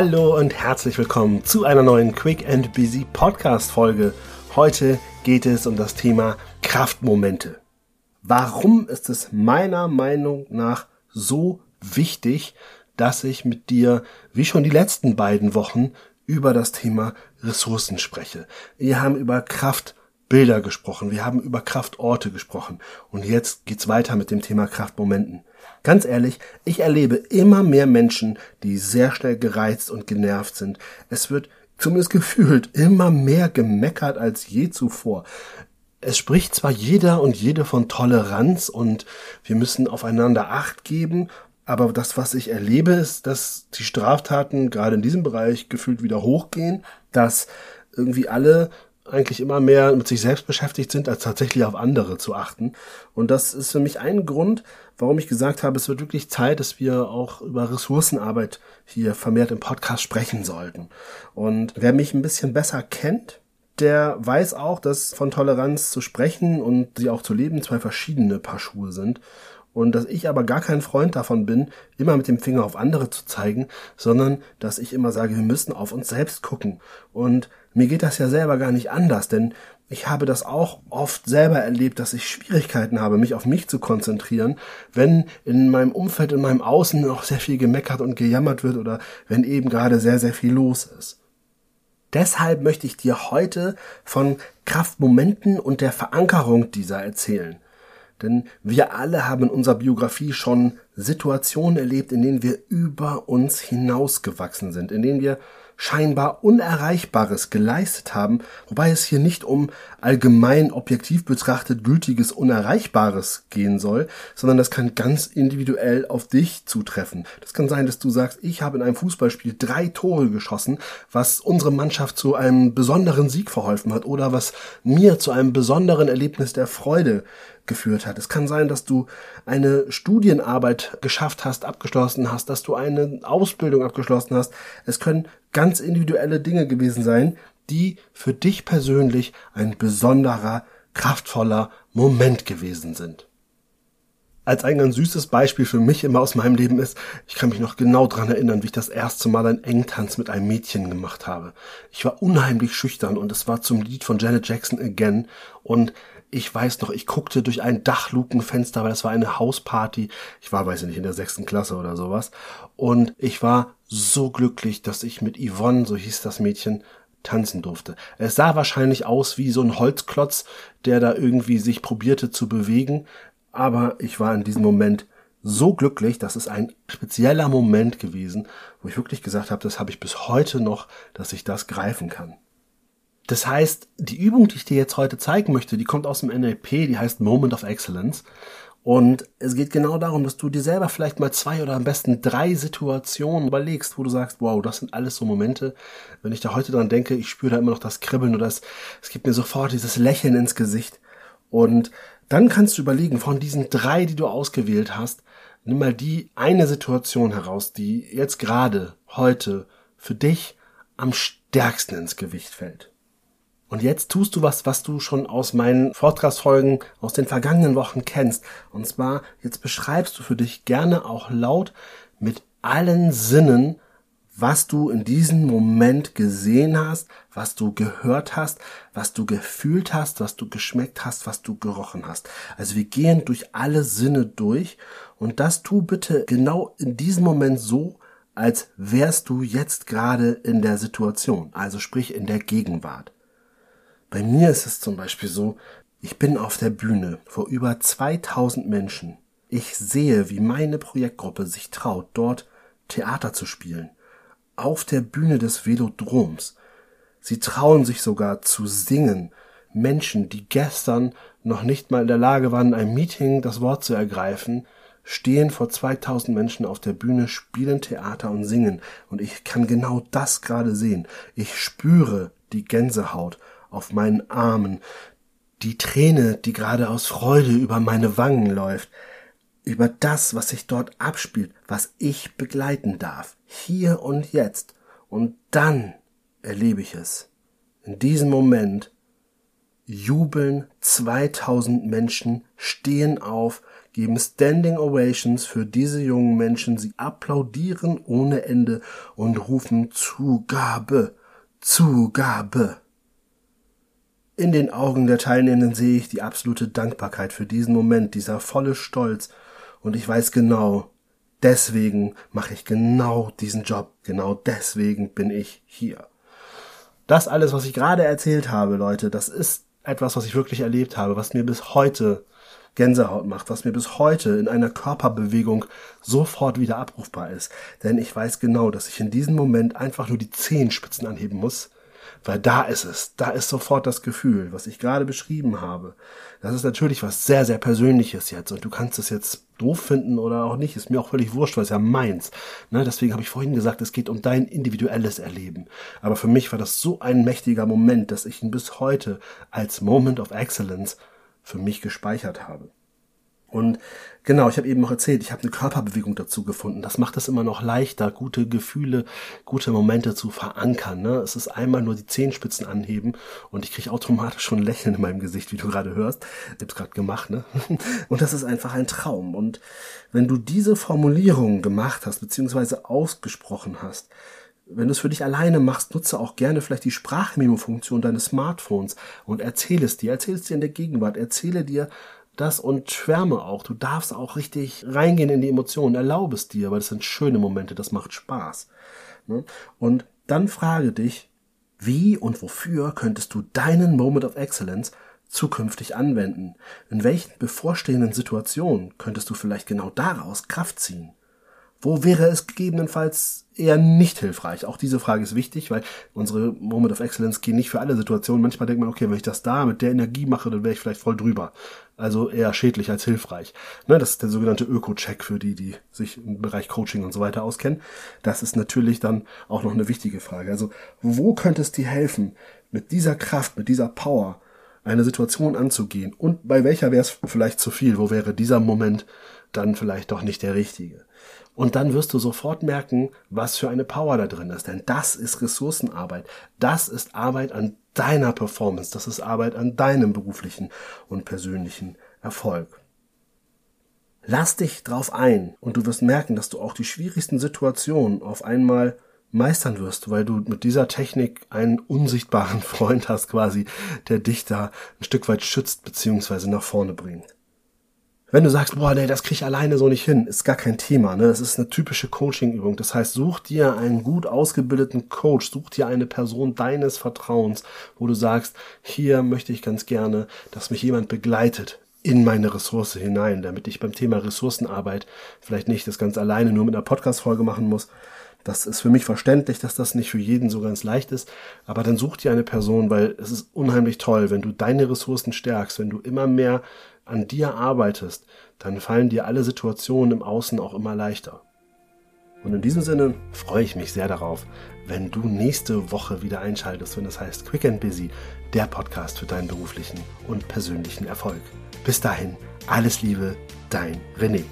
Hallo und herzlich willkommen zu einer neuen Quick and Busy Podcast Folge. Heute geht es um das Thema Kraftmomente. Warum ist es meiner Meinung nach so wichtig, dass ich mit dir, wie schon die letzten beiden Wochen, über das Thema Ressourcen spreche? Wir haben über Kraftbilder gesprochen, wir haben über Kraftorte gesprochen und jetzt geht's weiter mit dem Thema Kraftmomenten. Ganz ehrlich, ich erlebe immer mehr Menschen, die sehr schnell gereizt und genervt sind. Es wird zumindest gefühlt immer mehr gemeckert als je zuvor. Es spricht zwar jeder und jede von Toleranz und wir müssen aufeinander Acht geben, aber das, was ich erlebe, ist, dass die Straftaten gerade in diesem Bereich gefühlt wieder hochgehen, dass irgendwie alle eigentlich immer mehr mit sich selbst beschäftigt sind, als tatsächlich auf andere zu achten. Und das ist für mich ein Grund, warum ich gesagt habe, es wird wirklich Zeit, dass wir auch über Ressourcenarbeit hier vermehrt im Podcast sprechen sollten. Und wer mich ein bisschen besser kennt, der weiß auch, dass von Toleranz zu sprechen und sie auch zu leben zwei verschiedene Paar Schuhe sind und dass ich aber gar kein Freund davon bin, immer mit dem Finger auf andere zu zeigen, sondern dass ich immer sage, wir müssen auf uns selbst gucken. Und mir geht das ja selber gar nicht anders, denn ich habe das auch oft selber erlebt, dass ich Schwierigkeiten habe, mich auf mich zu konzentrieren, wenn in meinem Umfeld, in meinem Außen noch sehr viel gemeckert und gejammert wird oder wenn eben gerade sehr, sehr viel los ist. Deshalb möchte ich dir heute von Kraftmomenten und der Verankerung dieser erzählen. Denn wir alle haben in unserer Biografie schon Situationen erlebt, in denen wir über uns hinausgewachsen sind, in denen wir scheinbar Unerreichbares geleistet haben, wobei es hier nicht um allgemein objektiv betrachtet gültiges Unerreichbares gehen soll, sondern das kann ganz individuell auf dich zutreffen. Das kann sein, dass du sagst, ich habe in einem Fußballspiel drei Tore geschossen, was unsere Mannschaft zu einem besonderen Sieg verholfen hat oder was mir zu einem besonderen Erlebnis der Freude geführt hat. Es kann sein, dass du eine Studienarbeit geschafft hast, abgeschlossen hast, dass du eine Ausbildung abgeschlossen hast. Es können ganz individuelle Dinge gewesen sein, die für dich persönlich ein besonderer, kraftvoller Moment gewesen sind. Als ein ganz süßes Beispiel für mich immer aus meinem Leben ist, ich kann mich noch genau dran erinnern, wie ich das erste Mal einen Engtanz mit einem Mädchen gemacht habe. Ich war unheimlich schüchtern und es war zum Lied von Janet Jackson Again und ich weiß noch, ich guckte durch ein Dachlukenfenster, weil das war eine Hausparty. Ich war, weiß ich nicht, in der sechsten Klasse oder sowas. Und ich war so glücklich, dass ich mit Yvonne, so hieß das Mädchen, tanzen durfte. Es sah wahrscheinlich aus wie so ein Holzklotz, der da irgendwie sich probierte zu bewegen. Aber ich war in diesem Moment so glücklich, das ist ein spezieller Moment gewesen, wo ich wirklich gesagt habe, das habe ich bis heute noch, dass ich das greifen kann. Das heißt, die Übung, die ich dir jetzt heute zeigen möchte, die kommt aus dem NLP, die heißt Moment of Excellence. Und es geht genau darum, dass du dir selber vielleicht mal zwei oder am besten drei Situationen überlegst, wo du sagst, wow, das sind alles so Momente. Wenn ich da heute dran denke, ich spüre da immer noch das Kribbeln oder es, es gibt mir sofort dieses Lächeln ins Gesicht. Und dann kannst du überlegen, von diesen drei, die du ausgewählt hast, nimm mal die eine Situation heraus, die jetzt gerade, heute, für dich am stärksten ins Gewicht fällt. Und jetzt tust du was, was du schon aus meinen Vortragsfolgen aus den vergangenen Wochen kennst. Und zwar, jetzt beschreibst du für dich gerne auch laut mit allen Sinnen, was du in diesem Moment gesehen hast, was du gehört hast, was du gefühlt hast, was du geschmeckt hast, was du gerochen hast. Also wir gehen durch alle Sinne durch und das tu bitte genau in diesem Moment so, als wärst du jetzt gerade in der Situation, also sprich in der Gegenwart. Bei mir ist es zum Beispiel so, ich bin auf der Bühne vor über 2000 Menschen. Ich sehe, wie meine Projektgruppe sich traut, dort Theater zu spielen. Auf der Bühne des Velodroms. Sie trauen sich sogar zu singen. Menschen, die gestern noch nicht mal in der Lage waren, ein Meeting das Wort zu ergreifen, stehen vor 2000 Menschen auf der Bühne, spielen Theater und singen. Und ich kann genau das gerade sehen. Ich spüre die Gänsehaut auf meinen Armen, die Träne, die gerade aus Freude über meine Wangen läuft, über das, was sich dort abspielt, was ich begleiten darf, hier und jetzt. Und dann erlebe ich es. In diesem Moment jubeln 2000 Menschen, stehen auf, geben Standing Ovations für diese jungen Menschen. Sie applaudieren ohne Ende und rufen Zugabe, Zugabe. In den Augen der Teilnehmenden sehe ich die absolute Dankbarkeit für diesen Moment, dieser volle Stolz. Und ich weiß genau, deswegen mache ich genau diesen Job. Genau deswegen bin ich hier. Das alles, was ich gerade erzählt habe, Leute, das ist etwas, was ich wirklich erlebt habe, was mir bis heute Gänsehaut macht, was mir bis heute in einer Körperbewegung sofort wieder abrufbar ist. Denn ich weiß genau, dass ich in diesem Moment einfach nur die Zehenspitzen anheben muss, weil da ist es, da ist sofort das Gefühl, was ich gerade beschrieben habe. Das ist natürlich was sehr, sehr Persönliches jetzt und du kannst es jetzt doof finden oder auch nicht, ist mir auch völlig wurscht, weil es ja meins. Ne, deswegen habe ich vorhin gesagt, es geht um dein individuelles Erleben. Aber für mich war das so ein mächtiger Moment, dass ich ihn bis heute als Moment of Excellence für mich gespeichert habe. Und genau, ich habe eben noch erzählt, ich habe eine Körperbewegung dazu gefunden. Das macht es immer noch leichter, gute Gefühle, gute Momente zu verankern. Ne? Es ist einmal nur die Zehenspitzen anheben und ich kriege automatisch schon ein Lächeln in meinem Gesicht, wie du gerade hörst. Ich habe gerade gemacht. Ne? Und das ist einfach ein Traum. Und wenn du diese Formulierung gemacht hast, beziehungsweise ausgesprochen hast, wenn du es für dich alleine machst, nutze auch gerne vielleicht die Sprachmemo-Funktion deines Smartphones und erzähle es dir, erzähle es dir in der Gegenwart, erzähle dir, das und schwärme auch. Du darfst auch richtig reingehen in die Emotionen. Erlaube es dir, weil das sind schöne Momente, das macht Spaß. Ne? Und dann frage dich, wie und wofür könntest du deinen Moment of Excellence zukünftig anwenden? In welchen bevorstehenden Situationen könntest du vielleicht genau daraus Kraft ziehen? Wo wäre es gegebenenfalls eher nicht hilfreich? Auch diese Frage ist wichtig, weil unsere Moment of Excellence gehen nicht für alle Situationen. Manchmal denkt man, okay, wenn ich das da mit der Energie mache, dann wäre ich vielleicht voll drüber. Also eher schädlich als hilfreich. Ne, das ist der sogenannte Öko-Check für die, die sich im Bereich Coaching und so weiter auskennen. Das ist natürlich dann auch noch eine wichtige Frage. Also wo könnte es dir helfen, mit dieser Kraft, mit dieser Power eine Situation anzugehen? Und bei welcher wäre es vielleicht zu viel? Wo wäre dieser Moment dann vielleicht doch nicht der richtige? Und dann wirst du sofort merken, was für eine Power da drin ist. Denn das ist Ressourcenarbeit. Das ist Arbeit an deiner Performance. Das ist Arbeit an deinem beruflichen und persönlichen Erfolg. Lass dich drauf ein und du wirst merken, dass du auch die schwierigsten Situationen auf einmal meistern wirst, weil du mit dieser Technik einen unsichtbaren Freund hast quasi, der dich da ein Stück weit schützt bzw. nach vorne bringt. Wenn du sagst, boah, nee, das krieg ich alleine so nicht hin, ist gar kein Thema. Ne? Das ist eine typische Coaching-Übung. Das heißt, such dir einen gut ausgebildeten Coach, such dir eine Person deines Vertrauens, wo du sagst, hier möchte ich ganz gerne, dass mich jemand begleitet in meine Ressource hinein, damit ich beim Thema Ressourcenarbeit vielleicht nicht das ganz alleine nur mit einer Podcast-Folge machen muss. Das ist für mich verständlich, dass das nicht für jeden so ganz leicht ist, aber dann such dir eine Person, weil es ist unheimlich toll, wenn du deine Ressourcen stärkst, wenn du immer mehr an dir arbeitest, dann fallen dir alle Situationen im Außen auch immer leichter. Und in diesem Sinne freue ich mich sehr darauf, wenn du nächste Woche wieder einschaltest, wenn das heißt Quick and Busy, der Podcast für deinen beruflichen und persönlichen Erfolg. Bis dahin, alles Liebe, dein René.